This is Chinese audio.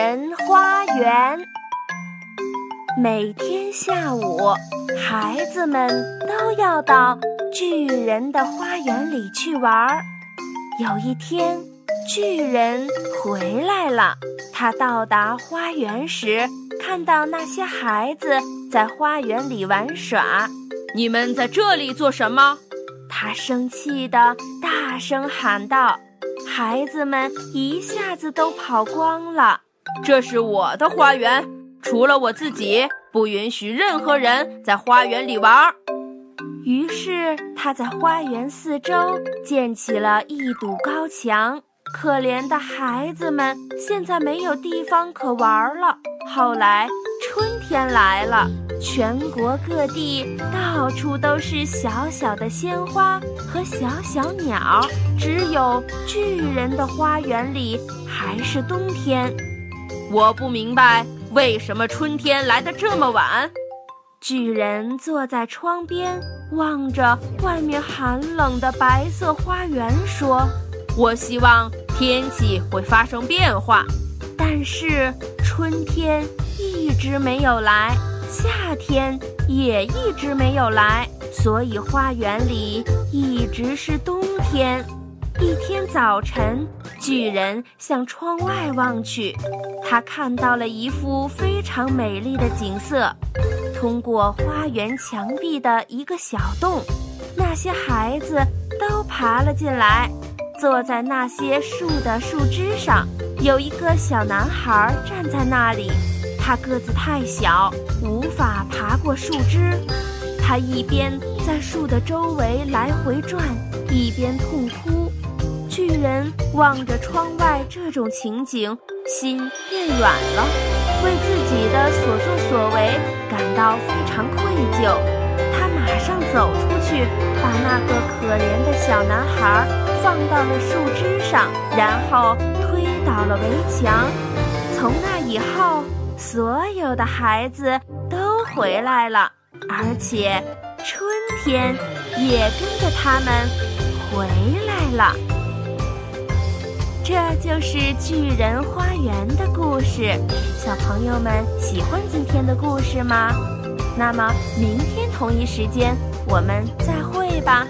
人花园，每天下午，孩子们都要到巨人的花园里去玩儿。有一天，巨人回来了。他到达花园时，看到那些孩子在花园里玩耍。你们在这里做什么？他生气地大声喊道。孩子们一下子都跑光了。这是我的花园，除了我自己，不允许任何人在花园里玩。于是他在花园四周建起了一堵高墙。可怜的孩子们现在没有地方可玩了。后来春天来了，全国各地到处都是小小的鲜花和小小鸟，只有巨人的花园里还是冬天。我不明白为什么春天来得这么晚。巨人坐在窗边。望着外面寒冷的白色花园，说：“我希望天气会发生变化，但是春天一直没有来，夏天也一直没有来，所以花园里一直是冬天。”一天早晨，巨人向窗外望去，他看到了一幅非常美丽的景色。通过花园墙壁的一个小洞，那些孩子都爬了进来，坐在那些树的树枝上。有一个小男孩站在那里，他个子太小，无法爬过树枝。他一边在树的周围来回转，一边痛哭。巨人望着窗外这种情景，心变软了，为自己的所作所为感到非常愧疚。他马上走出去，把那个可怜的小男孩放到了树枝上，然后推倒了围墙。从那以后，所有的孩子都回来了，而且春天也跟着他们回来了。这就是巨人花园的故事，小朋友们喜欢今天的故事吗？那么明天同一时间我们再会吧。